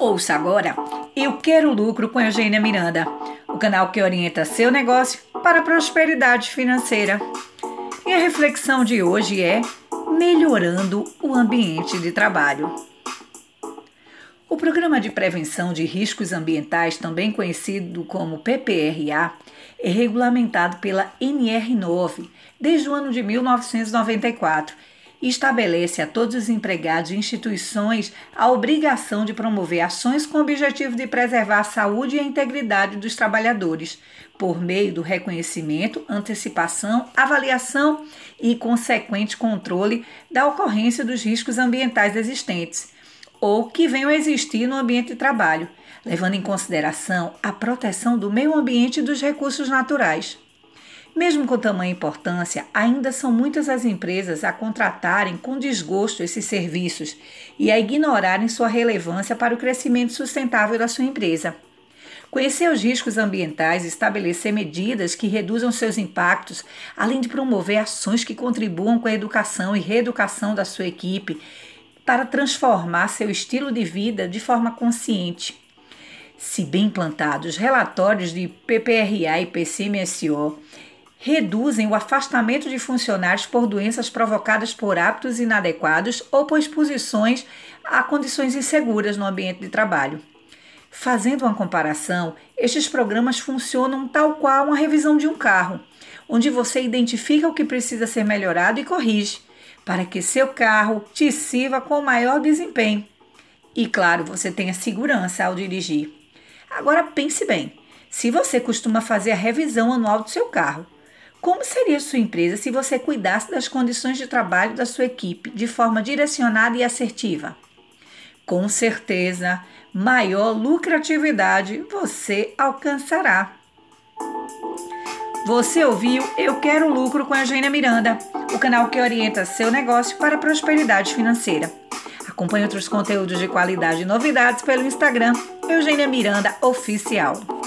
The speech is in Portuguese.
Ouça agora Eu Quero Lucro com Eugênia Miranda, o canal que orienta seu negócio para a prosperidade financeira. E a reflexão de hoje é Melhorando o Ambiente de Trabalho. O Programa de Prevenção de Riscos Ambientais, também conhecido como PPRA, é regulamentado pela NR9 desde o ano de 1994 e estabelece a todos os empregados e instituições a obrigação de promover ações com o objetivo de preservar a saúde e a integridade dos trabalhadores, por meio do reconhecimento, antecipação, avaliação e consequente controle da ocorrência dos riscos ambientais existentes ou que venham a existir no ambiente de trabalho, levando em consideração a proteção do meio ambiente e dos recursos naturais. Mesmo com tamanha importância, ainda são muitas as empresas a contratarem com desgosto esses serviços e a ignorarem sua relevância para o crescimento sustentável da sua empresa. Conhecer os riscos ambientais e estabelecer medidas que reduzam seus impactos, além de promover ações que contribuam com a educação e reeducação da sua equipe para transformar seu estilo de vida de forma consciente. Se bem implantados, relatórios de PPRA e PCMSO reduzem o afastamento de funcionários por doenças provocadas por hábitos inadequados ou por exposições a condições inseguras no ambiente de trabalho. Fazendo uma comparação, estes programas funcionam tal qual uma revisão de um carro, onde você identifica o que precisa ser melhorado e corrige, para que seu carro te sirva com maior desempenho. E claro, você tenha segurança ao dirigir. Agora pense bem: se você costuma fazer a revisão anual do seu carro, como seria sua empresa se você cuidasse das condições de trabalho da sua equipe de forma direcionada e assertiva? Com certeza, maior lucratividade você alcançará. Você ouviu Eu Quero Lucro com a Eugênia Miranda, o canal que orienta seu negócio para a prosperidade financeira. Acompanhe outros conteúdos de qualidade e novidades pelo Instagram Eugênia Miranda Oficial.